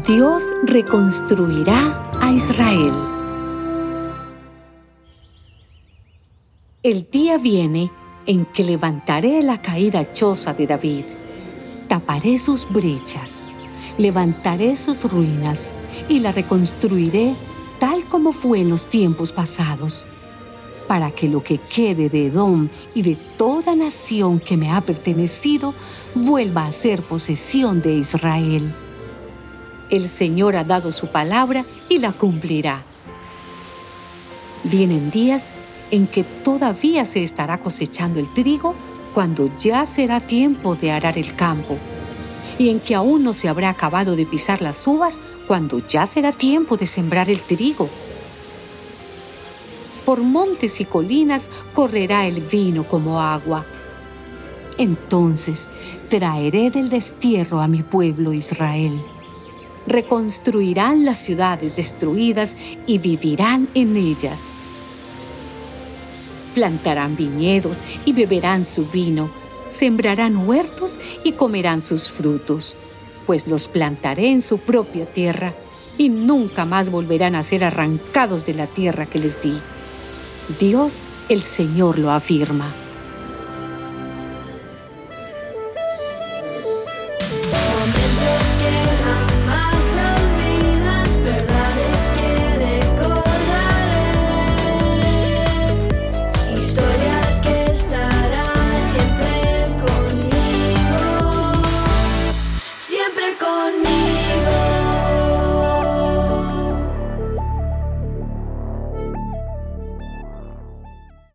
Dios reconstruirá a Israel. El día viene en que levantaré la caída choza de David, taparé sus brechas, levantaré sus ruinas y la reconstruiré tal como fue en los tiempos pasados, para que lo que quede de Edom y de toda nación que me ha pertenecido vuelva a ser posesión de Israel. El Señor ha dado su palabra y la cumplirá. Vienen días en que todavía se estará cosechando el trigo cuando ya será tiempo de arar el campo, y en que aún no se habrá acabado de pisar las uvas cuando ya será tiempo de sembrar el trigo. Por montes y colinas correrá el vino como agua. Entonces traeré del destierro a mi pueblo Israel reconstruirán las ciudades destruidas y vivirán en ellas. Plantarán viñedos y beberán su vino, sembrarán huertos y comerán sus frutos, pues los plantaré en su propia tierra y nunca más volverán a ser arrancados de la tierra que les di. Dios el Señor lo afirma.